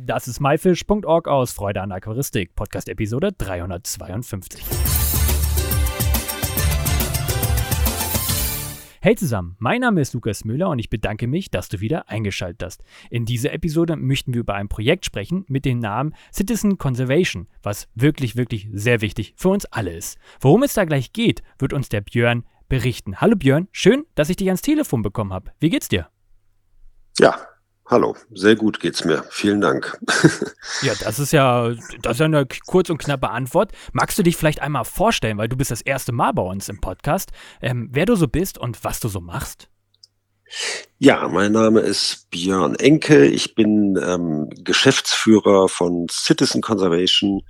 Das ist myfish.org aus Freude an Aquaristik, Podcast Episode 352. Hey zusammen, mein Name ist Lukas Müller und ich bedanke mich, dass du wieder eingeschaltet hast. In dieser Episode möchten wir über ein Projekt sprechen mit dem Namen Citizen Conservation, was wirklich, wirklich sehr wichtig für uns alle ist. Worum es da gleich geht, wird uns der Björn berichten. Hallo Björn, schön, dass ich dich ans Telefon bekommen habe. Wie geht's dir? Ja, Hallo, sehr gut geht's mir. Vielen Dank. ja, das ist ja, das ist ja eine kurz und knappe Antwort. Magst du dich vielleicht einmal vorstellen, weil du bist das erste Mal bei uns im Podcast, ähm, wer du so bist und was du so machst? Ja, mein Name ist Björn Enke. Ich bin ähm, Geschäftsführer von Citizen Conservation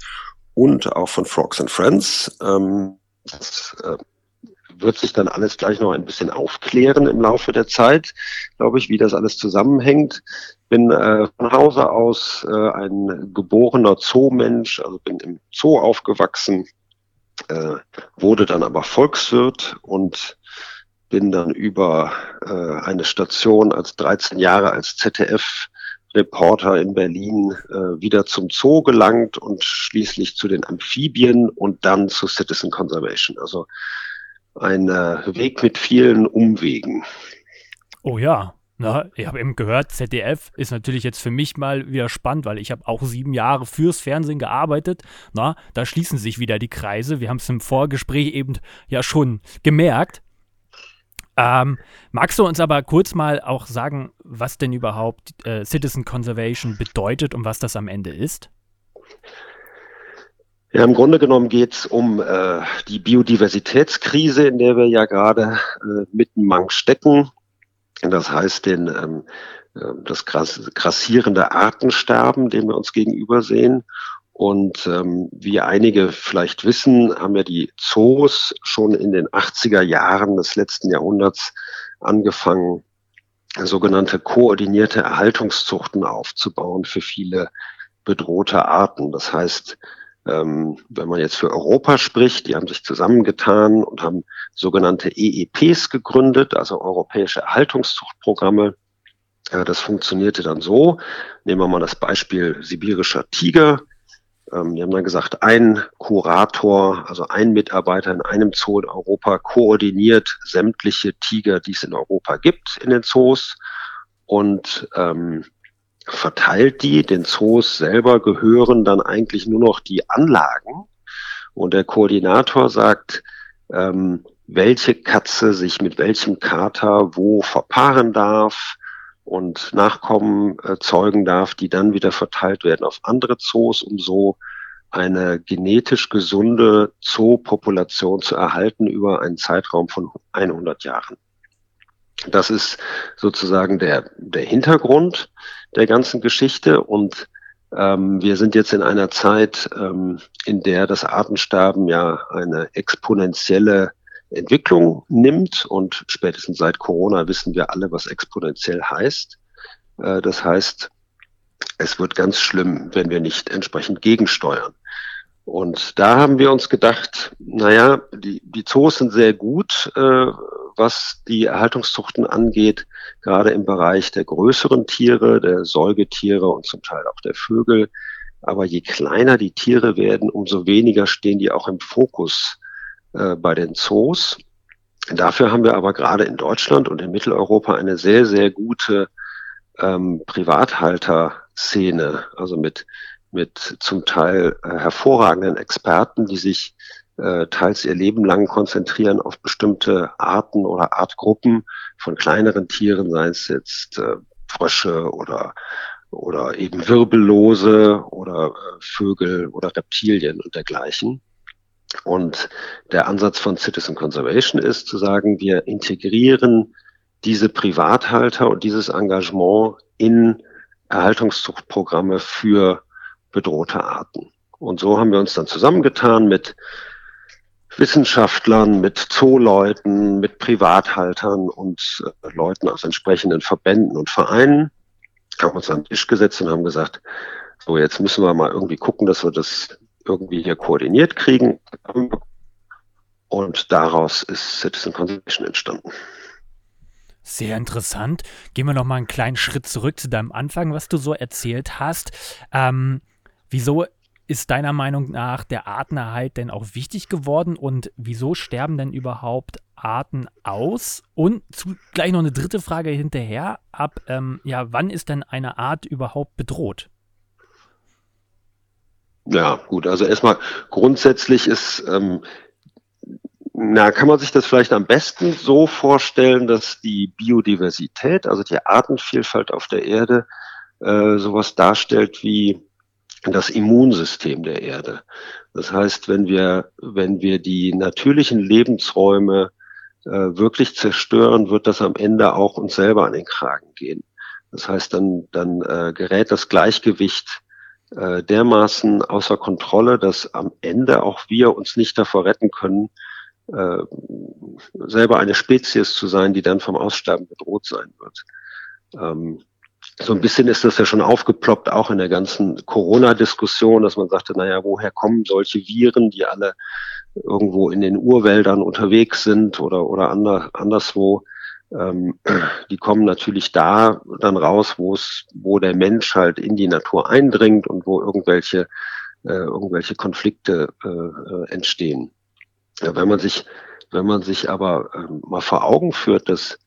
und auch von Frogs and Friends. Ähm, das, äh, wird sich dann alles gleich noch ein bisschen aufklären im Laufe der Zeit, glaube ich, wie das alles zusammenhängt. Bin äh, von Hause aus äh, ein geborener Zoomensch, also bin im Zoo aufgewachsen, äh, wurde dann aber Volkswirt und bin dann über äh, eine Station als 13 Jahre als ZDF Reporter in Berlin äh, wieder zum Zoo gelangt und schließlich zu den Amphibien und dann zu Citizen Conservation. Also ein äh, Weg mit vielen Umwegen. Oh ja, na, ich habe eben gehört, ZDF ist natürlich jetzt für mich mal wieder spannend, weil ich habe auch sieben Jahre fürs Fernsehen gearbeitet. Na, da schließen sich wieder die Kreise. Wir haben es im Vorgespräch eben ja schon gemerkt. Ähm, magst du uns aber kurz mal auch sagen, was denn überhaupt äh, Citizen Conservation bedeutet und was das am Ende ist? Ja, im Grunde genommen geht es um äh, die Biodiversitätskrise, in der wir ja gerade äh, mitten stecken. Das heißt, den, ähm, äh, das grassierende Artensterben, dem wir uns gegenüber sehen. Und ähm, wie einige vielleicht wissen, haben ja die Zoos schon in den 80er Jahren des letzten Jahrhunderts angefangen, sogenannte koordinierte Erhaltungszuchten aufzubauen für viele bedrohte Arten. Das heißt, ähm, wenn man jetzt für Europa spricht, die haben sich zusammengetan und haben sogenannte EEPs gegründet, also europäische Erhaltungszuchtprogramme. Äh, das funktionierte dann so. Nehmen wir mal das Beispiel sibirischer Tiger. Ähm, die haben dann gesagt, ein Kurator, also ein Mitarbeiter in einem Zoo in Europa koordiniert sämtliche Tiger, die es in Europa gibt, in den Zoos. Und ähm, verteilt die. Den Zoos selber gehören dann eigentlich nur noch die Anlagen. Und der Koordinator sagt, ähm, welche Katze sich mit welchem Kater wo verpaaren darf und Nachkommen äh, zeugen darf, die dann wieder verteilt werden auf andere Zoos, um so eine genetisch gesunde Zoopopulation zu erhalten über einen Zeitraum von 100 Jahren. Das ist sozusagen der, der Hintergrund der ganzen Geschichte und ähm, wir sind jetzt in einer Zeit, ähm, in der das Artensterben ja eine exponentielle Entwicklung nimmt und spätestens seit Corona wissen wir alle, was exponentiell heißt. Äh, das heißt, es wird ganz schlimm, wenn wir nicht entsprechend gegensteuern. Und da haben wir uns gedacht, naja, die, die Zoos sind sehr gut, äh, was die Erhaltungszuchten angeht, gerade im Bereich der größeren Tiere, der Säugetiere und zum Teil auch der Vögel. Aber je kleiner die Tiere werden, umso weniger stehen die auch im Fokus äh, bei den Zoos. Dafür haben wir aber gerade in Deutschland und in Mitteleuropa eine sehr, sehr gute ähm, Privathalter-Szene, also mit, mit zum Teil äh, hervorragenden Experten, die sich äh, teils ihr Leben lang konzentrieren auf bestimmte Arten oder Artgruppen von kleineren Tieren, seien es jetzt äh, Frösche oder oder eben Wirbellose oder Vögel oder Reptilien und dergleichen. Und der Ansatz von Citizen Conservation ist zu sagen, wir integrieren diese Privathalter und dieses Engagement in Erhaltungszuchtprogramme für bedrohte Arten. Und so haben wir uns dann zusammengetan mit Wissenschaftlern, mit Zooleuten, mit Privathaltern und äh, Leuten aus entsprechenden Verbänden und Vereinen, haben uns an den Tisch gesetzt und haben gesagt, so jetzt müssen wir mal irgendwie gucken, dass wir das irgendwie hier koordiniert kriegen. Und daraus ist Citizen Conservation entstanden. Sehr interessant. Gehen wir noch mal einen kleinen Schritt zurück zu deinem Anfang, was du so erzählt hast. Ähm, wieso ist deiner Meinung nach der Artenerhalt denn auch wichtig geworden und wieso sterben denn überhaupt Arten aus? Und zu, gleich noch eine dritte Frage hinterher. Ab, ähm, ja, wann ist denn eine Art überhaupt bedroht? Ja, gut. Also erstmal grundsätzlich ist, ähm, na, kann man sich das vielleicht am besten so vorstellen, dass die Biodiversität, also die Artenvielfalt auf der Erde, äh, sowas darstellt wie das Immunsystem der Erde. Das heißt, wenn wir, wenn wir die natürlichen Lebensräume äh, wirklich zerstören, wird das am Ende auch uns selber an den Kragen gehen. Das heißt, dann, dann äh, gerät das Gleichgewicht äh, dermaßen außer Kontrolle, dass am Ende auch wir uns nicht davor retten können, äh, selber eine Spezies zu sein, die dann vom Aussterben bedroht sein wird. Ähm, so ein bisschen ist das ja schon aufgeploppt, auch in der ganzen Corona-Diskussion, dass man sagte, naja, woher kommen solche Viren, die alle irgendwo in den Urwäldern unterwegs sind oder, oder ander, anderswo. Ähm, die kommen natürlich da dann raus, wo es, wo der Mensch halt in die Natur eindringt und wo irgendwelche, äh, irgendwelche Konflikte äh, entstehen. Ja, wenn man sich, wenn man sich aber ähm, mal vor Augen führt, dass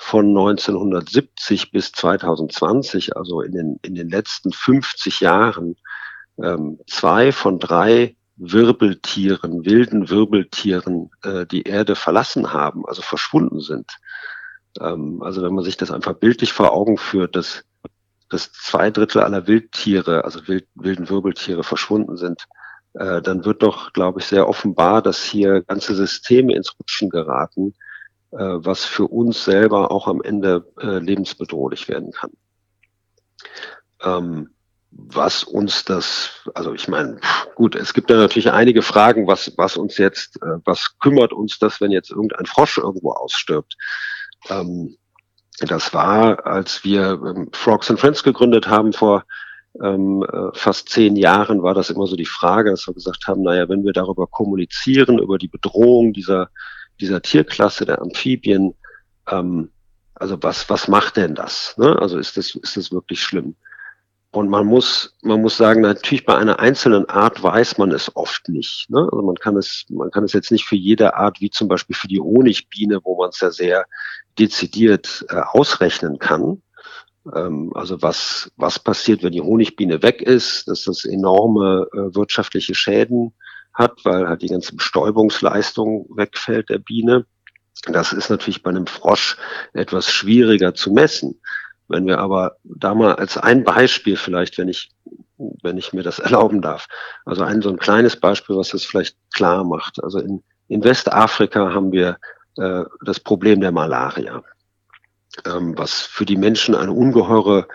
von 1970 bis 2020, also in den, in den letzten 50 Jahren, ähm, zwei von drei Wirbeltieren, wilden Wirbeltieren, äh, die Erde verlassen haben, also verschwunden sind. Ähm, also wenn man sich das einfach bildlich vor Augen führt, dass, dass zwei Drittel aller Wildtiere, also wild, wilden Wirbeltiere verschwunden sind, äh, dann wird doch, glaube ich, sehr offenbar, dass hier ganze Systeme ins Rutschen geraten, was für uns selber auch am Ende äh, lebensbedrohlich werden kann. Ähm, was uns das, also ich meine, gut, es gibt da natürlich einige Fragen, was, was uns jetzt, äh, was kümmert uns das, wenn jetzt irgendein Frosch irgendwo ausstirbt? Ähm, das war, als wir ähm, Frogs and Friends gegründet haben vor ähm, äh, fast zehn Jahren, war das immer so die Frage, dass wir gesagt haben, naja, wenn wir darüber kommunizieren, über die Bedrohung dieser dieser Tierklasse der Amphibien, ähm, also was, was macht denn das? Ne? Also ist das, ist das wirklich schlimm? Und man muss, man muss sagen, natürlich bei einer einzelnen Art weiß man es oft nicht. Ne? Also man kann es, man kann es jetzt nicht für jede Art, wie zum Beispiel für die Honigbiene, wo man es ja sehr dezidiert äh, ausrechnen kann. Ähm, also was, was passiert, wenn die Honigbiene weg ist, dass das enorme äh, wirtschaftliche Schäden hat, weil halt die ganze Bestäubungsleistung wegfällt der Biene. Das ist natürlich bei einem Frosch etwas schwieriger zu messen. Wenn wir aber da mal als ein Beispiel vielleicht, wenn ich, wenn ich mir das erlauben darf, also ein so ein kleines Beispiel, was das vielleicht klar macht. Also in, in Westafrika haben wir äh, das Problem der Malaria, ähm, was für die Menschen eine ungeheure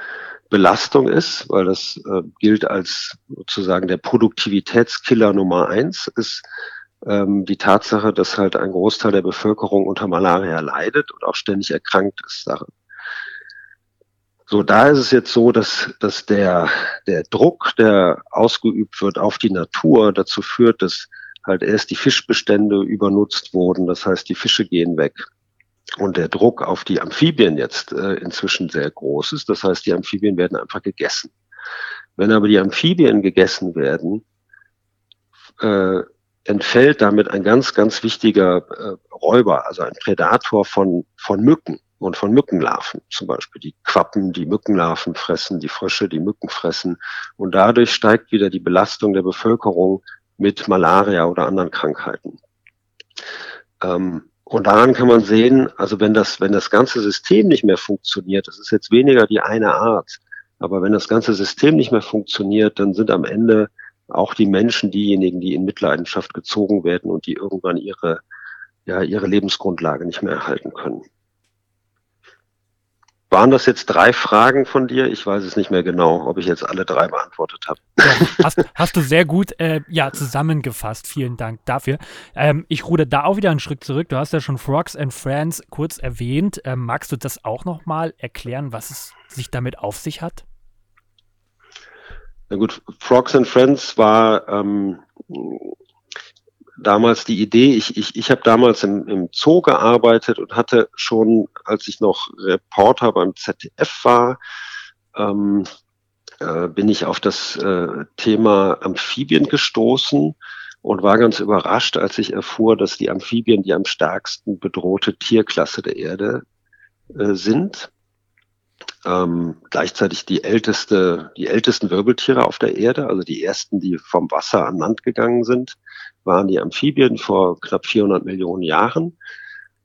Belastung ist, weil das äh, gilt als sozusagen der Produktivitätskiller Nummer eins, ist ähm, die Tatsache, dass halt ein Großteil der Bevölkerung unter Malaria leidet und auch ständig erkrankt ist daran. So, da ist es jetzt so, dass, dass der, der Druck, der ausgeübt wird auf die Natur, dazu führt, dass halt erst die Fischbestände übernutzt wurden. Das heißt, die Fische gehen weg und der Druck auf die Amphibien jetzt äh, inzwischen sehr groß ist. Das heißt, die Amphibien werden einfach gegessen. Wenn aber die Amphibien gegessen werden, äh, entfällt damit ein ganz, ganz wichtiger äh, Räuber, also ein Prädator von, von Mücken und von Mückenlarven. Zum Beispiel die Quappen, die Mückenlarven fressen, die Frösche, die Mücken fressen. Und dadurch steigt wieder die Belastung der Bevölkerung mit Malaria oder anderen Krankheiten. Ähm, und daran kann man sehen, also wenn das, wenn das ganze System nicht mehr funktioniert, das ist jetzt weniger die eine Art, aber wenn das ganze System nicht mehr funktioniert, dann sind am Ende auch die Menschen diejenigen, die in Mitleidenschaft gezogen werden und die irgendwann ihre, ja, ihre Lebensgrundlage nicht mehr erhalten können. Waren das jetzt drei Fragen von dir? Ich weiß es nicht mehr genau, ob ich jetzt alle drei beantwortet habe. Ja, hast, hast, du sehr gut äh, ja, zusammengefasst. Vielen Dank dafür. Ähm, ich ruder da auch wieder einen Schritt zurück. Du hast ja schon Frogs and Friends kurz erwähnt. Ähm, magst du das auch nochmal erklären, was es sich damit auf sich hat? Na gut, Frogs and Friends war ähm, damals die Idee, ich, ich, ich habe damals im, im Zoo gearbeitet und hatte schon, als ich noch Reporter beim ZDF war, ähm, äh, bin ich auf das äh, Thema Amphibien gestoßen und war ganz überrascht, als ich erfuhr, dass die Amphibien die am stärksten bedrohte Tierklasse der Erde äh, sind. Ähm, gleichzeitig die älteste, die ältesten Wirbeltiere auf der Erde, also die ersten, die vom Wasser an Land gegangen sind, waren die Amphibien vor knapp 400 Millionen Jahren.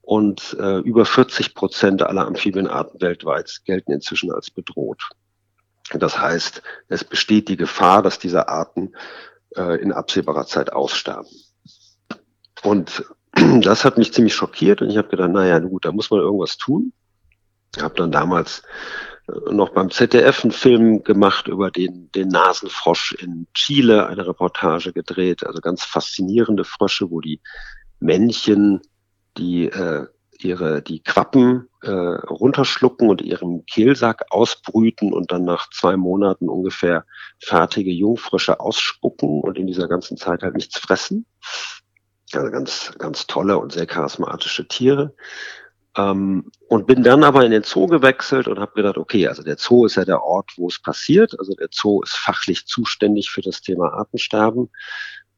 Und äh, über 40 Prozent aller Amphibienarten weltweit gelten inzwischen als bedroht. Das heißt, es besteht die Gefahr, dass diese Arten äh, in absehbarer Zeit aussterben. Und das hat mich ziemlich schockiert und ich habe gedacht, naja, gut, da muss man irgendwas tun. Habe dann damals äh, noch beim ZDF einen Film gemacht über den, den Nasenfrosch in Chile, eine Reportage gedreht, also ganz faszinierende Frösche, wo die Männchen die äh, ihre die Quappen äh, runterschlucken und ihren Kehlsack ausbrüten und dann nach zwei Monaten ungefähr fertige Jungfrösche ausspucken und in dieser ganzen Zeit halt nichts fressen. Also ganz, ganz tolle und sehr charismatische Tiere. Ähm, und bin dann aber in den Zoo gewechselt und habe gedacht, okay, also der Zoo ist ja der Ort, wo es passiert. Also der Zoo ist fachlich zuständig für das Thema Artensterben.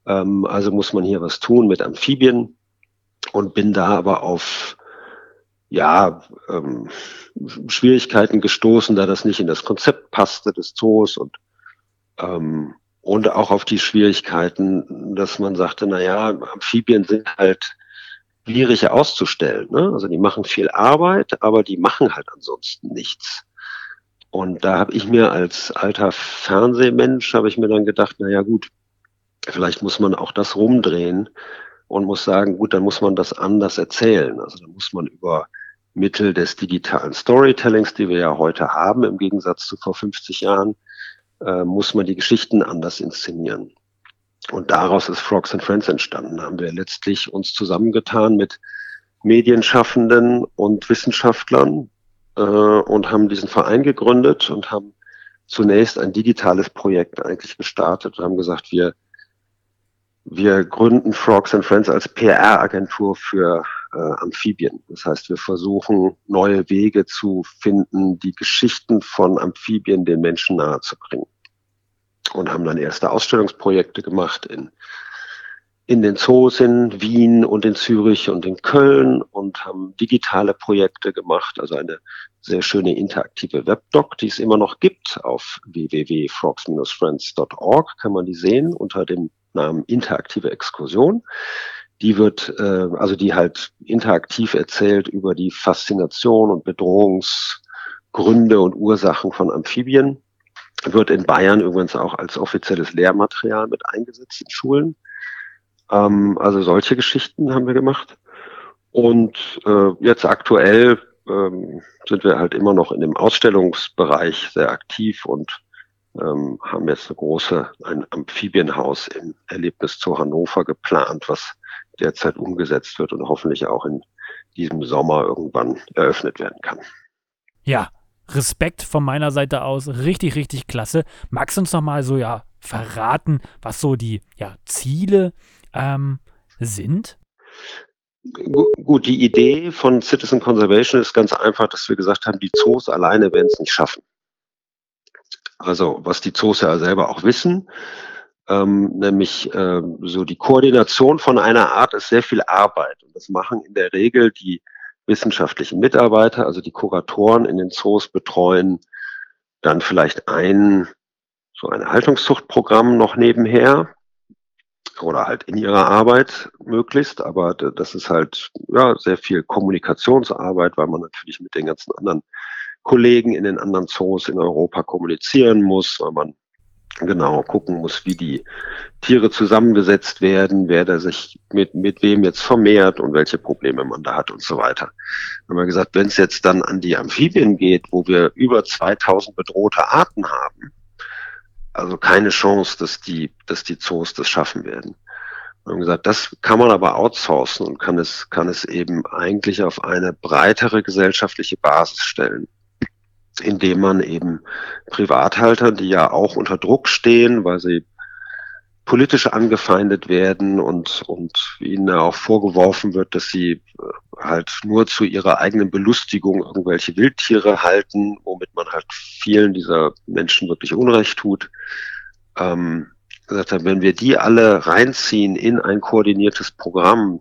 Ähm, also muss man hier was tun mit Amphibien und bin da aber auf ja, ähm, Schwierigkeiten gestoßen, da das nicht in das Konzept passte des Zoos und ähm, und auch auf die Schwierigkeiten, dass man sagte, na ja, Amphibien sind halt schwierig auszustellen. Ne? Also die machen viel Arbeit, aber die machen halt ansonsten nichts. Und da habe ich mir als alter Fernsehmensch, habe ich mir dann gedacht, na ja gut, vielleicht muss man auch das rumdrehen und muss sagen, gut, dann muss man das anders erzählen. Also dann muss man über Mittel des digitalen Storytellings, die wir ja heute haben, im Gegensatz zu vor 50 Jahren, äh, muss man die Geschichten anders inszenieren. Und daraus ist Frogs and Friends entstanden. Da haben wir letztlich uns zusammengetan mit Medienschaffenden und Wissenschaftlern äh, und haben diesen Verein gegründet und haben zunächst ein digitales Projekt eigentlich gestartet und haben gesagt, wir, wir gründen Frogs and Friends als PR-Agentur für äh, Amphibien. Das heißt, wir versuchen neue Wege zu finden, die Geschichten von Amphibien den Menschen nahezubringen. Und haben dann erste Ausstellungsprojekte gemacht in, in den Zoos in Wien und in Zürich und in Köln und haben digitale Projekte gemacht, also eine sehr schöne interaktive Webdoc, die es immer noch gibt. Auf www.frogs-friends.org kann man die sehen unter dem Namen interaktive Exkursion. Die wird, äh, also die halt interaktiv erzählt über die Faszination und Bedrohungsgründe und Ursachen von Amphibien. Wird in Bayern übrigens auch als offizielles Lehrmaterial mit eingesetzt in Schulen. Ähm, also solche Geschichten haben wir gemacht. Und äh, jetzt aktuell ähm, sind wir halt immer noch in dem Ausstellungsbereich sehr aktiv und ähm, haben jetzt eine große, ein Amphibienhaus im Erlebnis zu Hannover geplant, was derzeit umgesetzt wird und hoffentlich auch in diesem Sommer irgendwann eröffnet werden kann. Ja, Respekt von meiner Seite aus, richtig, richtig klasse. Magst du uns noch mal so ja verraten, was so die ja, Ziele ähm, sind? Gut, die Idee von Citizen Conservation ist ganz einfach, dass wir gesagt haben, die Zoos alleine werden es nicht schaffen. Also was die Zoos ja selber auch wissen, ähm, nämlich äh, so die Koordination von einer Art ist sehr viel Arbeit. Und das machen in der Regel die wissenschaftlichen Mitarbeiter, also die Kuratoren in den Zoos betreuen dann vielleicht ein, so ein Haltungszuchtprogramm noch nebenher oder halt in ihrer Arbeit möglichst, aber das ist halt ja sehr viel Kommunikationsarbeit, weil man natürlich mit den ganzen anderen Kollegen in den anderen Zoos in Europa kommunizieren muss, weil man genau gucken muss, wie die Tiere zusammengesetzt werden, wer da sich mit, mit wem jetzt vermehrt und welche Probleme man da hat und so weiter. Haben wir gesagt, wenn es jetzt dann an die Amphibien geht, wo wir über 2000 bedrohte Arten haben, also keine Chance, dass die, dass die Zoos das schaffen werden. Wir haben gesagt, das kann man aber outsourcen und kann es, kann es eben eigentlich auf eine breitere gesellschaftliche Basis stellen indem man eben Privathalter, die ja auch unter Druck stehen, weil sie politisch angefeindet werden und, und ihnen auch vorgeworfen wird, dass sie äh, halt nur zu ihrer eigenen Belustigung irgendwelche Wildtiere halten, womit man halt vielen dieser Menschen wirklich Unrecht tut. Ähm, gesagt haben, wenn wir die alle reinziehen in ein koordiniertes Programm,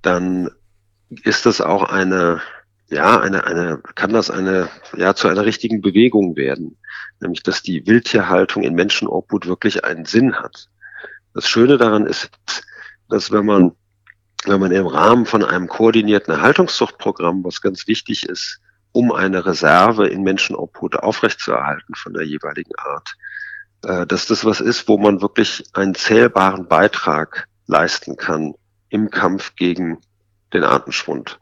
dann ist das auch eine, ja, eine, eine, kann das eine, ja, zu einer richtigen Bewegung werden. Nämlich, dass die Wildtierhaltung in Menschenobhut wirklich einen Sinn hat. Das Schöne daran ist, dass wenn man, wenn man im Rahmen von einem koordinierten Haltungszuchtprogramm, was ganz wichtig ist, um eine Reserve in Menschenobhut aufrechtzuerhalten von der jeweiligen Art, äh, dass das was ist, wo man wirklich einen zählbaren Beitrag leisten kann im Kampf gegen den Artenschwund.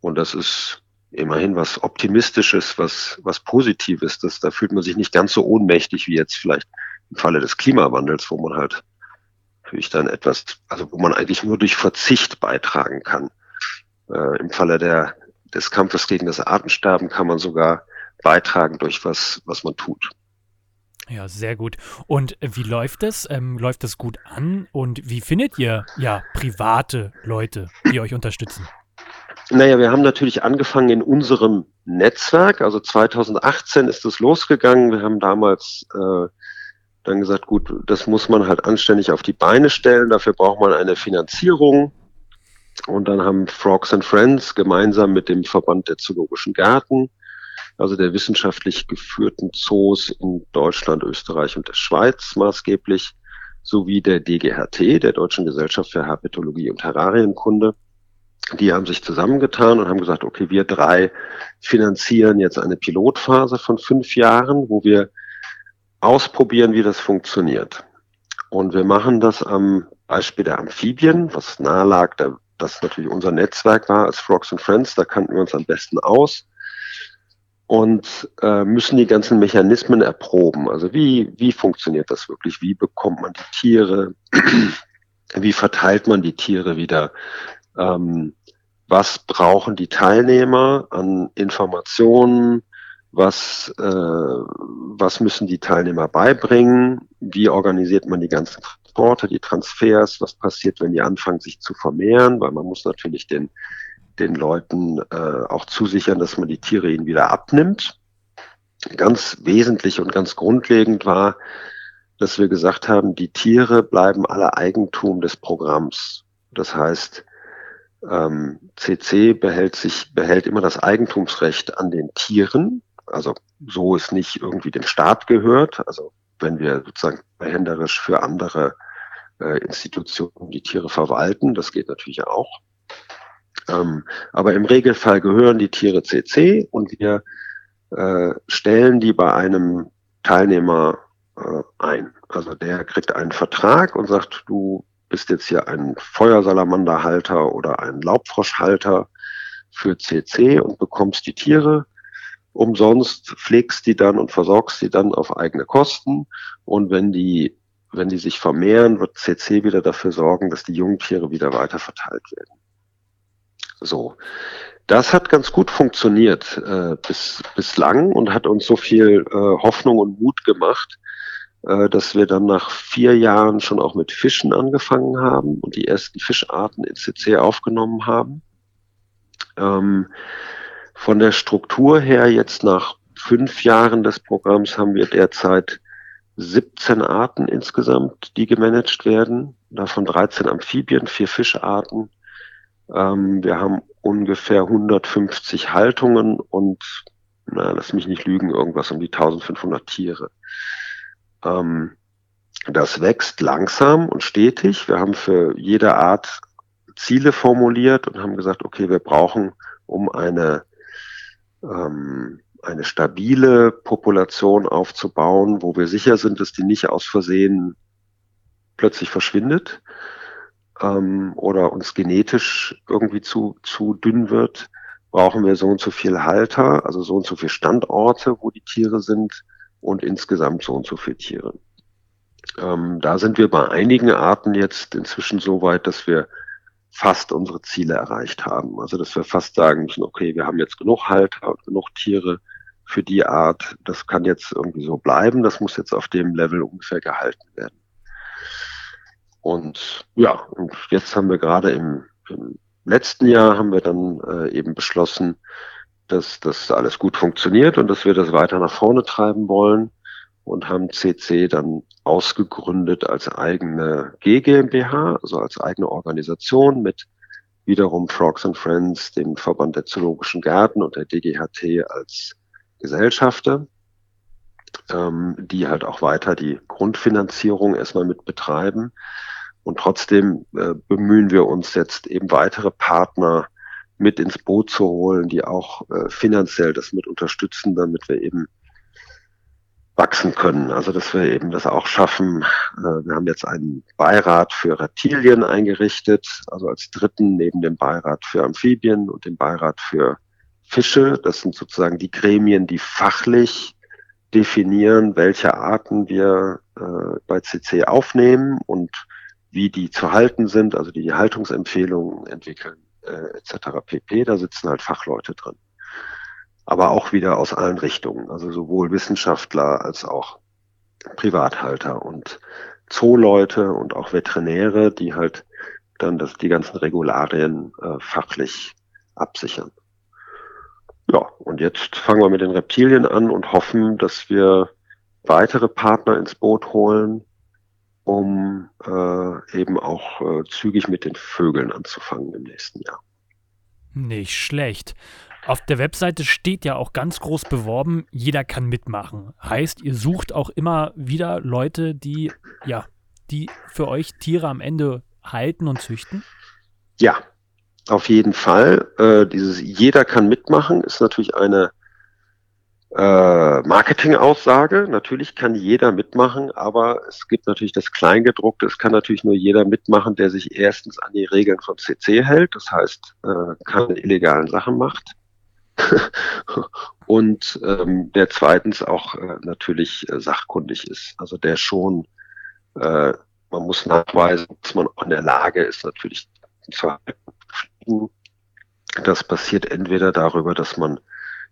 Und das ist immerhin was Optimistisches, was, was Positives. Das, da fühlt man sich nicht ganz so ohnmächtig wie jetzt vielleicht im Falle des Klimawandels, wo man halt natürlich dann etwas, also wo man eigentlich nur durch Verzicht beitragen kann. Äh, Im Falle der, des Kampfes gegen das Artensterben kann man sogar beitragen durch was, was man tut. Ja, sehr gut. Und wie läuft es? Ähm, läuft es gut an? Und wie findet ihr ja private Leute, die euch unterstützen? Naja, wir haben natürlich angefangen in unserem Netzwerk. Also 2018 ist es losgegangen. Wir haben damals äh, dann gesagt, gut, das muss man halt anständig auf die Beine stellen. Dafür braucht man eine Finanzierung. Und dann haben Frogs and Friends gemeinsam mit dem Verband der Zoologischen Gärten also der wissenschaftlich geführten Zoos in Deutschland, Österreich und der Schweiz maßgeblich, sowie der DGHT, der Deutschen Gesellschaft für Herpetologie und Terrarienkunde. Die haben sich zusammengetan und haben gesagt, okay, wir drei finanzieren jetzt eine Pilotphase von fünf Jahren, wo wir ausprobieren, wie das funktioniert. Und wir machen das am Beispiel der Amphibien, was nahe lag, da das natürlich unser Netzwerk war als Frogs and Friends, da kannten wir uns am besten aus und äh, müssen die ganzen Mechanismen erproben. Also wie, wie funktioniert das wirklich? Wie bekommt man die Tiere? wie verteilt man die Tiere wieder? Ähm, was brauchen die Teilnehmer an Informationen? Was, äh, was müssen die Teilnehmer beibringen? Wie organisiert man die ganzen Transporte, die Transfers? Was passiert, wenn die anfangen, sich zu vermehren? Weil man muss natürlich den den Leuten äh, auch zusichern, dass man die Tiere ihnen wieder abnimmt. Ganz wesentlich und ganz grundlegend war, dass wir gesagt haben, die Tiere bleiben alle Eigentum des Programms. Das heißt, ähm, CC behält sich, behält immer das Eigentumsrecht an den Tieren. Also so es nicht irgendwie dem Staat gehört. Also wenn wir sozusagen behänderisch für andere äh, Institutionen die Tiere verwalten, das geht natürlich auch. Ähm, aber im Regelfall gehören die Tiere CC und wir äh, stellen die bei einem Teilnehmer äh, ein. Also der kriegt einen Vertrag und sagt, du bist jetzt hier ein Feuersalamanderhalter oder ein Laubfroschhalter für CC und bekommst die Tiere umsonst, pflegst die dann und versorgst die dann auf eigene Kosten. Und wenn die, wenn die sich vermehren, wird CC wieder dafür sorgen, dass die Jungtiere wieder weiter verteilt werden. So. Das hat ganz gut funktioniert äh, bis, bislang und hat uns so viel äh, Hoffnung und Mut gemacht, dass wir dann nach vier Jahren schon auch mit Fischen angefangen haben und die ersten Fischarten in CC aufgenommen haben. Ähm, von der Struktur her jetzt nach fünf Jahren des Programms haben wir derzeit 17 Arten insgesamt, die gemanagt werden, davon 13 Amphibien, vier Fischarten, ähm, wir haben ungefähr 150 Haltungen und, na, lass mich nicht lügen, irgendwas um die 1500 Tiere. Ähm, das wächst langsam und stetig. Wir haben für jede Art Ziele formuliert und haben gesagt, okay, wir brauchen, um eine, ähm, eine stabile Population aufzubauen, wo wir sicher sind, dass die nicht aus Versehen plötzlich verschwindet, ähm, oder uns genetisch irgendwie zu, zu dünn wird, brauchen wir so und so viel Halter, also so und so viele Standorte, wo die Tiere sind und insgesamt so und so viele Tiere. Ähm, da sind wir bei einigen Arten jetzt inzwischen so weit, dass wir fast unsere Ziele erreicht haben. Also dass wir fast sagen müssen, okay, wir haben jetzt genug und genug Tiere für die Art. Das kann jetzt irgendwie so bleiben. Das muss jetzt auf dem Level ungefähr gehalten werden. Und ja, und jetzt haben wir gerade im, im letzten Jahr haben wir dann äh, eben beschlossen, dass das alles gut funktioniert und dass wir das weiter nach vorne treiben wollen und haben CC dann ausgegründet als eigene GmbH, also als eigene Organisation mit wiederum Frogs and Friends, dem Verband der Zoologischen Gärten und der DGHT als Gesellschafter, ähm, die halt auch weiter die Grundfinanzierung erstmal mit betreiben. Und trotzdem äh, bemühen wir uns jetzt eben weitere Partner mit ins Boot zu holen, die auch äh, finanziell das mit unterstützen, damit wir eben wachsen können. Also dass wir eben das auch schaffen. Äh, wir haben jetzt einen Beirat für Reptilien eingerichtet, also als dritten neben dem Beirat für Amphibien und dem Beirat für Fische. Das sind sozusagen die Gremien, die fachlich definieren, welche Arten wir äh, bei CC aufnehmen und wie die zu halten sind, also die Haltungsempfehlungen entwickeln äh, etc. pp. Da sitzen halt Fachleute drin. Aber auch wieder aus allen Richtungen, also sowohl Wissenschaftler als auch Privathalter und Zooleute und auch Veterinäre, die halt dann das, die ganzen Regularien äh, fachlich absichern. Ja, und jetzt fangen wir mit den Reptilien an und hoffen, dass wir weitere Partner ins Boot holen, um äh, eben auch äh, zügig mit den Vögeln anzufangen im nächsten Jahr. Nicht schlecht. Auf der Webseite steht ja auch ganz groß beworben, jeder kann mitmachen. Heißt, ihr sucht auch immer wieder Leute, die, ja, die für euch Tiere am Ende halten und züchten? Ja, auf jeden Fall. Äh, dieses jeder kann mitmachen ist natürlich eine äh, Marketing-Aussage. Natürlich kann jeder mitmachen, aber es gibt natürlich das Kleingedruckte. Es kann natürlich nur jeder mitmachen, der sich erstens an die Regeln von CC hält, das heißt, äh, keine illegalen Sachen macht. und ähm, der zweitens auch äh, natürlich äh, sachkundig ist. Also der schon, äh, man muss nachweisen, dass man auch in der Lage ist, natürlich zu halten. Das passiert entweder darüber, dass man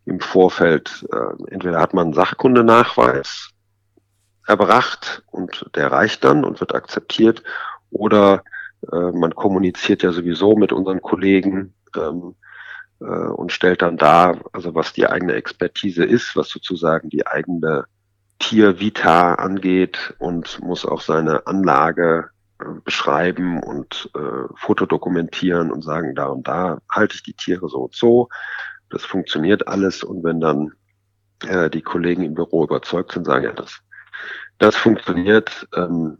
im Vorfeld, äh, entweder hat man einen Sachkundenachweis erbracht und der reicht dann und wird akzeptiert, oder äh, man kommuniziert ja sowieso mit unseren Kollegen ähm, äh, und stellt dann dar, also was die eigene Expertise ist, was sozusagen die eigene Tiervita angeht und muss auch seine Anlage äh, beschreiben und äh, fotodokumentieren und sagen, da und da halte ich die Tiere so und so. Das funktioniert alles und wenn dann äh, die Kollegen im Büro überzeugt sind, sagen ja, das, das funktioniert, ähm,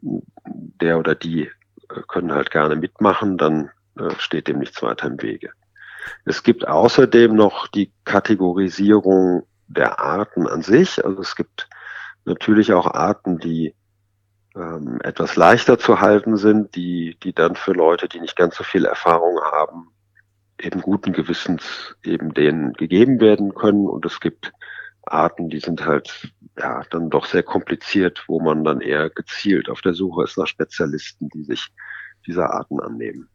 der oder die äh, können halt gerne mitmachen, dann äh, steht dem nichts weiter im Wege. Es gibt außerdem noch die Kategorisierung der Arten an sich. Also es gibt natürlich auch Arten, die ähm, etwas leichter zu halten sind, die, die dann für Leute, die nicht ganz so viel Erfahrung haben, eben guten Gewissens eben denen gegeben werden können. Und es gibt Arten, die sind halt ja dann doch sehr kompliziert, wo man dann eher gezielt auf der Suche ist nach Spezialisten, die sich dieser Arten annehmen.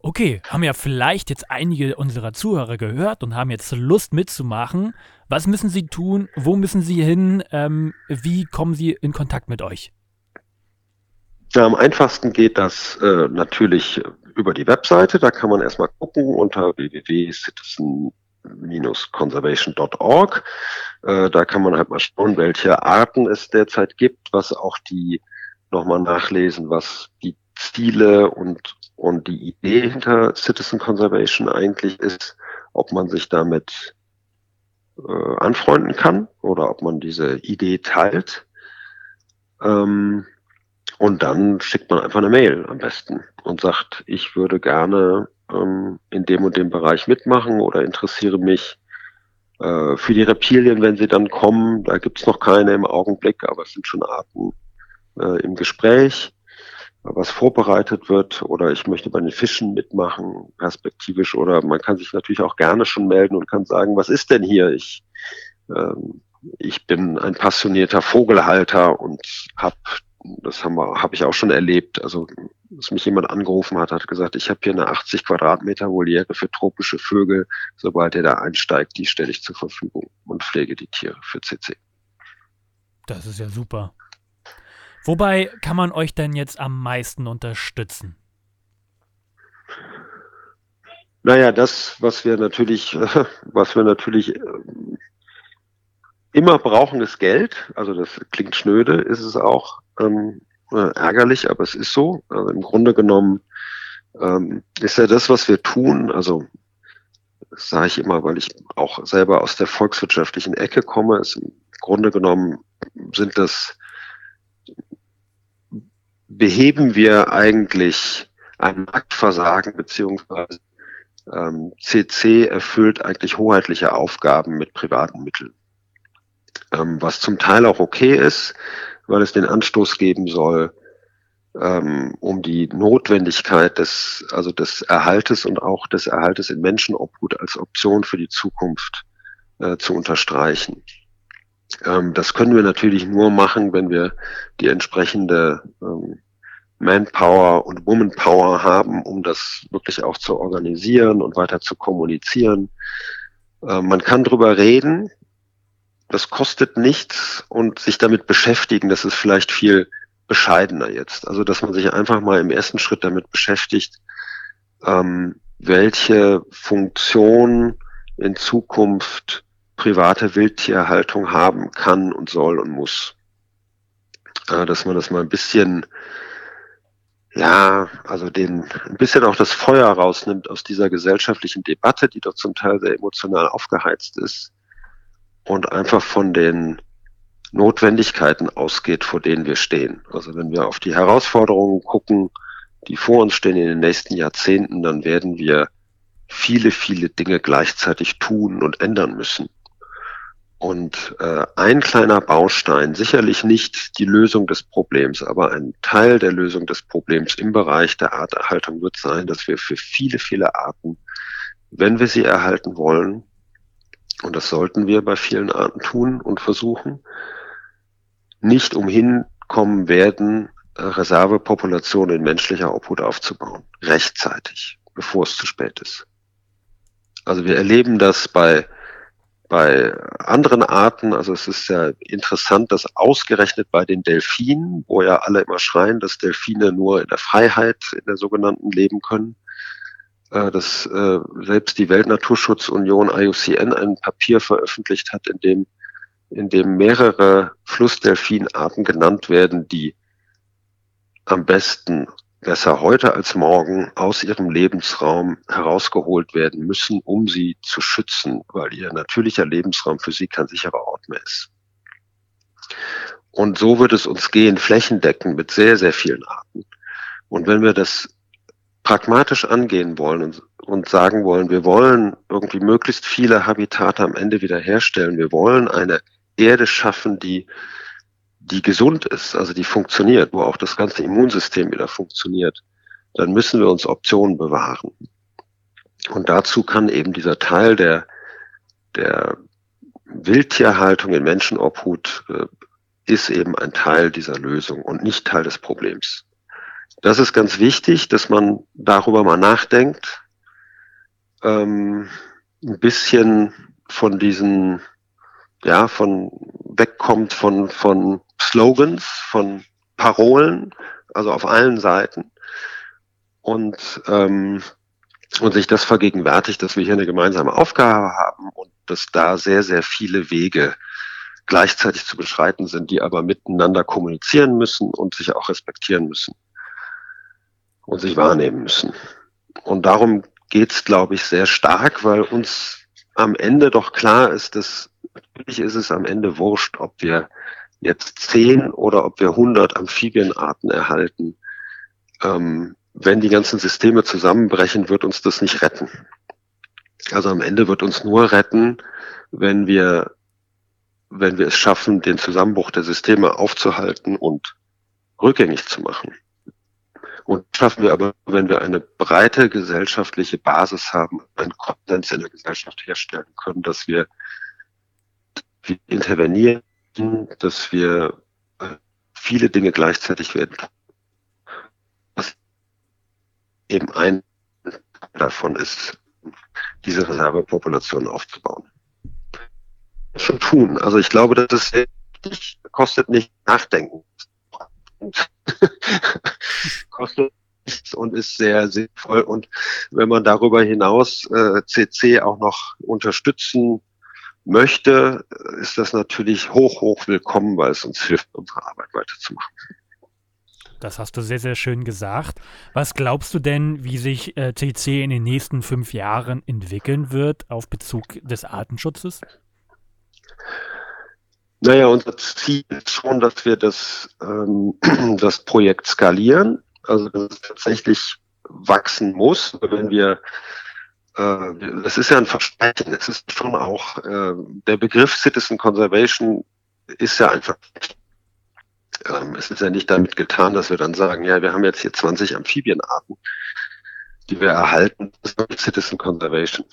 Okay, haben ja vielleicht jetzt einige unserer Zuhörer gehört und haben jetzt Lust mitzumachen. Was müssen sie tun? Wo müssen sie hin? Ähm, wie kommen sie in Kontakt mit euch? Ja, am einfachsten geht das äh, natürlich über die Webseite. Da kann man erstmal gucken unter www.citizen-conservation.org. Äh, da kann man halt mal schauen, welche Arten es derzeit gibt, was auch die nochmal nachlesen, was die Stile und, und die Idee hinter Citizen Conservation eigentlich ist, ob man sich damit äh, anfreunden kann oder ob man diese Idee teilt. Ähm, und dann schickt man einfach eine Mail am besten und sagt, ich würde gerne ähm, in dem und dem Bereich mitmachen oder interessiere mich äh, für die Reptilien, wenn sie dann kommen. Da gibt's noch keine im Augenblick, aber es sind schon Arten äh, im Gespräch, was vorbereitet wird. Oder ich möchte bei den Fischen mitmachen, perspektivisch. Oder man kann sich natürlich auch gerne schon melden und kann sagen, was ist denn hier? Ich ähm, ich bin ein passionierter Vogelhalter und habe das habe ich auch schon erlebt. Also, dass mich jemand angerufen hat, hat gesagt, ich habe hier eine 80 Quadratmeter Voliere für tropische Vögel. Sobald er da einsteigt, die stelle ich zur Verfügung und pflege die Tiere für CC. Das ist ja super. Wobei kann man euch denn jetzt am meisten unterstützen? Naja, das, was wir natürlich, was wir natürlich äh, immer brauchen, ist Geld. Also das klingt schnöde, ist es auch ähm, äh, ärgerlich, aber es ist so. Also Im Grunde genommen ähm, ist ja das, was wir tun, also sage ich immer, weil ich auch selber aus der volkswirtschaftlichen Ecke komme, ist im Grunde genommen sind das, beheben wir eigentlich ein Marktversagen beziehungsweise ähm, CC erfüllt eigentlich hoheitliche Aufgaben mit privaten Mitteln. Ähm, was zum Teil auch okay ist, weil es den Anstoß geben soll, ähm, um die Notwendigkeit des, also des Erhaltes und auch des Erhaltes in Menschenobhut als Option für die Zukunft äh, zu unterstreichen. Ähm, das können wir natürlich nur machen, wenn wir die entsprechende ähm, Manpower und Womanpower haben, um das wirklich auch zu organisieren und weiter zu kommunizieren. Äh, man kann drüber reden, das kostet nichts und sich damit beschäftigen, das ist vielleicht viel bescheidener jetzt. Also dass man sich einfach mal im ersten Schritt damit beschäftigt, ähm, welche Funktion in Zukunft private Wildtierhaltung haben kann und soll und muss. Äh, dass man das mal ein bisschen ja, also den ein bisschen auch das Feuer rausnimmt aus dieser gesellschaftlichen Debatte, die doch zum Teil sehr emotional aufgeheizt ist und einfach von den Notwendigkeiten ausgeht, vor denen wir stehen. Also wenn wir auf die Herausforderungen gucken, die vor uns stehen in den nächsten Jahrzehnten, dann werden wir viele, viele Dinge gleichzeitig tun und ändern müssen. Und äh, ein kleiner Baustein, sicherlich nicht die Lösung des Problems, aber ein Teil der Lösung des Problems im Bereich der Arterhaltung wird sein, dass wir für viele, viele Arten, wenn wir sie erhalten wollen, und das sollten wir bei vielen Arten tun und versuchen, nicht umhin kommen werden, äh, Reservepopulationen in menschlicher Obhut aufzubauen, rechtzeitig, bevor es zu spät ist. Also wir erleben das bei bei anderen Arten, also es ist ja interessant, dass ausgerechnet bei den Delfinen, wo ja alle immer schreien, dass Delfine nur in der Freiheit, in der sogenannten, leben können, dass äh, selbst die Weltnaturschutzunion IUCN ein Papier veröffentlicht hat, in dem, in dem mehrere Flussdelfinarten genannt werden, die am besten besser heute als morgen aus ihrem Lebensraum herausgeholt werden müssen, um sie zu schützen, weil ihr natürlicher Lebensraum für sie kein sicherer Ort mehr ist. Und so wird es uns gehen, flächendeckend mit sehr, sehr vielen Arten. Und wenn wir das pragmatisch angehen wollen und, und sagen wollen, wir wollen irgendwie möglichst viele Habitate am Ende wiederherstellen, wir wollen eine Erde schaffen, die die gesund ist, also die funktioniert, wo auch das ganze Immunsystem wieder funktioniert, dann müssen wir uns Optionen bewahren. Und dazu kann eben dieser Teil der, der Wildtierhaltung in Menschenobhut äh, ist eben ein Teil dieser Lösung und nicht Teil des Problems. Das ist ganz wichtig, dass man darüber mal nachdenkt, ähm, ein bisschen von diesen, ja, von wegkommt von, von Slogans, von Parolen, also auf allen Seiten. Und, ähm, und sich das vergegenwärtigt, dass wir hier eine gemeinsame Aufgabe haben und dass da sehr, sehr viele Wege gleichzeitig zu beschreiten sind, die aber miteinander kommunizieren müssen und sich auch respektieren müssen und sich wahrnehmen müssen. Und darum geht's, glaube ich, sehr stark, weil uns am Ende doch klar ist, dass natürlich ist es am Ende wurscht, ob wir jetzt zehn oder ob wir hundert Amphibienarten erhalten. Ähm, wenn die ganzen Systeme zusammenbrechen, wird uns das nicht retten. Also am Ende wird uns nur retten, wenn wir, wenn wir es schaffen, den Zusammenbruch der Systeme aufzuhalten und rückgängig zu machen. Und schaffen wir aber, wenn wir eine breite gesellschaftliche Basis haben, einen Konsens in der Gesellschaft herstellen können, dass wir intervenieren, dass wir äh, viele Dinge gleichzeitig werden. Was eben ein davon ist, diese Reservepopulation aufzubauen. Schon tun. Also ich glaube, das ist wichtig, kostet nicht nachdenken. kostet und ist sehr sinnvoll. Und wenn man darüber hinaus äh, CC auch noch unterstützen möchte, ist das natürlich hoch, hoch willkommen, weil es uns hilft, unsere Arbeit weiterzumachen. Das hast du sehr, sehr schön gesagt. Was glaubst du denn, wie sich äh, CC in den nächsten fünf Jahren entwickeln wird auf Bezug des Artenschutzes? Naja, unser Ziel ist schon, dass wir das, ähm, das Projekt skalieren, also dass es tatsächlich wachsen muss. Wenn wir, äh, das ist ja ein Versprechen, es ist schon auch, äh, der Begriff Citizen Conservation ist ja einfach, ähm, es ist ja nicht damit getan, dass wir dann sagen, ja, wir haben jetzt hier 20 Amphibienarten, die wir erhalten, das ist Citizen Conservation.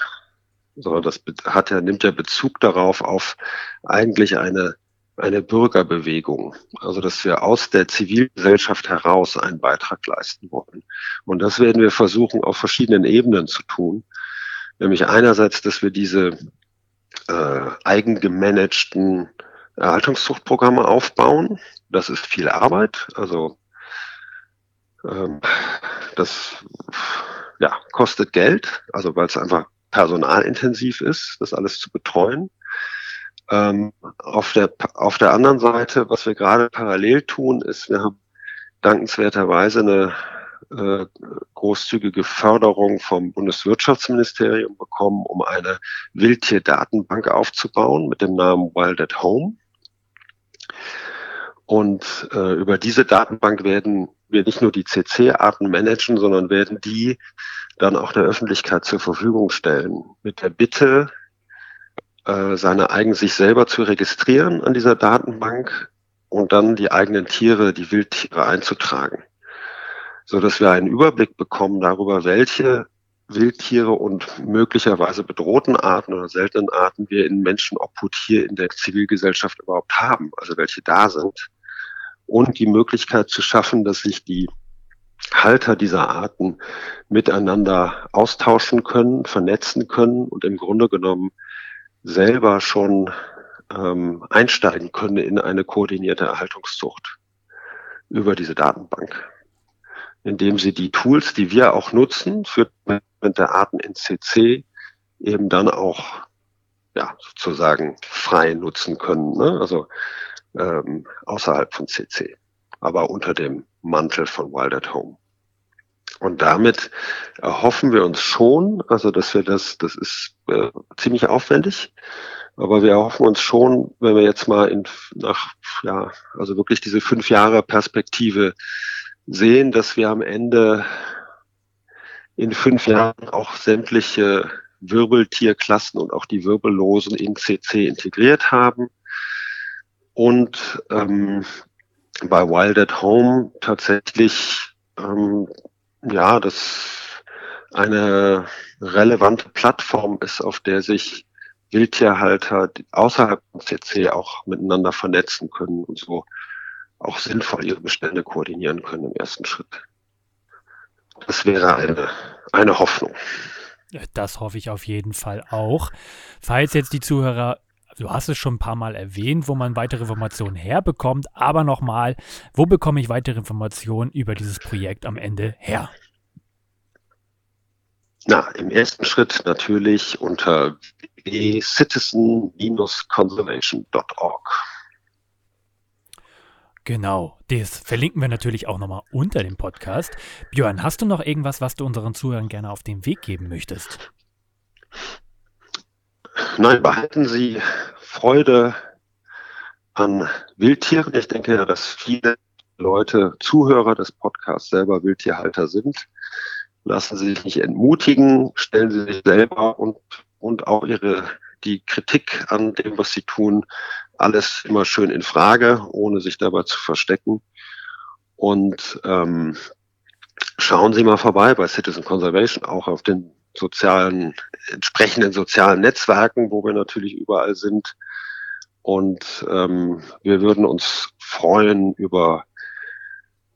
Sondern das hat ja, nimmt ja Bezug darauf auf eigentlich eine, eine Bürgerbewegung. Also, dass wir aus der Zivilgesellschaft heraus einen Beitrag leisten wollen. Und das werden wir versuchen, auf verschiedenen Ebenen zu tun. Nämlich einerseits, dass wir diese äh, eigengemanagten Erhaltungszuchtprogramme aufbauen. Das ist viel Arbeit. Also, ähm, das ja, kostet Geld, also weil es einfach personalintensiv ist, das alles zu betreuen. Ähm, auf, der, auf der anderen Seite, was wir gerade parallel tun, ist, wir haben dankenswerterweise eine äh, großzügige Förderung vom Bundeswirtschaftsministerium bekommen, um eine Wildtierdatenbank aufzubauen mit dem Namen Wild at Home. Und äh, über diese Datenbank werden wir nicht nur die CC-Arten managen, sondern werden die dann auch der Öffentlichkeit zur Verfügung stellen. Mit der Bitte, äh, seine eigenen sich selber zu registrieren an dieser Datenbank und dann die eigenen Tiere, die Wildtiere einzutragen. So dass wir einen Überblick bekommen darüber, welche Wildtiere und möglicherweise bedrohten Arten oder seltenen Arten wir in Menschenobhut hier in der Zivilgesellschaft überhaupt haben, also welche da sind. Und die Möglichkeit zu schaffen, dass sich die Halter dieser Arten miteinander austauschen können, vernetzen können und im Grunde genommen selber schon ähm, einsteigen können in eine koordinierte Erhaltungszucht über diese Datenbank, indem sie die Tools, die wir auch nutzen für Management der Arten in CC, eben dann auch ja, sozusagen frei nutzen können, ne? also ähm, außerhalb von CC, aber unter dem Mantel von Wild at Home. Und damit erhoffen wir uns schon, also dass wir das, das ist äh, ziemlich aufwendig, aber wir erhoffen uns schon, wenn wir jetzt mal in, nach, ja, also wirklich diese fünf Jahre Perspektive sehen, dass wir am Ende in fünf Jahren auch sämtliche Wirbeltierklassen und auch die Wirbellosen in CC integriert haben und ähm, bei Wild at Home tatsächlich ähm, ja, das eine relevante Plattform ist, auf der sich Wildtierhalter außerhalb von CC auch miteinander vernetzen können und so auch sinnvoll ihre Bestände koordinieren können im ersten Schritt. Das wäre eine, eine Hoffnung. Das hoffe ich auf jeden Fall auch. Falls jetzt die Zuhörer du hast es schon ein paar Mal erwähnt, wo man weitere Informationen herbekommt, aber nochmal, wo bekomme ich weitere Informationen über dieses Projekt am Ende her? Na, im ersten Schritt natürlich unter citizen-conservation.org. Genau, das verlinken wir natürlich auch nochmal unter dem Podcast. Björn, hast du noch irgendwas, was du unseren Zuhörern gerne auf den Weg geben möchtest? Nein, behalten Sie Freude an Wildtieren. Ich denke, dass viele Leute, Zuhörer des Podcasts selber Wildtierhalter sind. Lassen Sie sich nicht entmutigen, stellen Sie sich selber und, und auch Ihre, die Kritik an dem, was Sie tun, alles immer schön in Frage, ohne sich dabei zu verstecken. Und ähm, schauen Sie mal vorbei bei Citizen Conservation, auch auf den sozialen, entsprechenden sozialen Netzwerken, wo wir natürlich überall sind. Und ähm, wir würden uns freuen über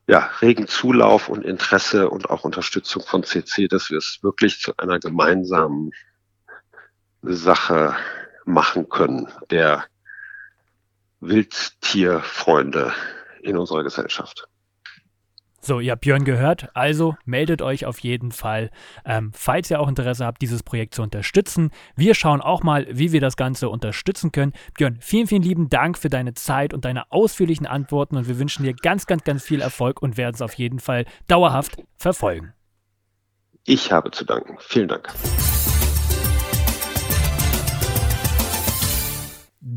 ja, regen Zulauf und Interesse und auch Unterstützung von CC, dass wir es wirklich zu einer gemeinsamen Sache machen können, der Wildtierfreunde in unserer Gesellschaft. So, ihr habt Björn gehört, also meldet euch auf jeden Fall, ähm, falls ihr auch Interesse habt, dieses Projekt zu unterstützen. Wir schauen auch mal, wie wir das Ganze unterstützen können. Björn, vielen, vielen lieben Dank für deine Zeit und deine ausführlichen Antworten und wir wünschen dir ganz, ganz, ganz viel Erfolg und werden es auf jeden Fall dauerhaft verfolgen. Ich habe zu danken. Vielen Dank.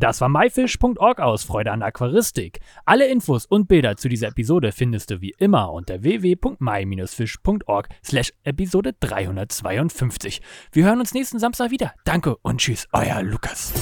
Das war myfish.org aus Freude an Aquaristik. Alle Infos und Bilder zu dieser Episode findest du wie immer unter www.my-fish.org slash Episode 352. Wir hören uns nächsten Samstag wieder. Danke und tschüss, euer Lukas.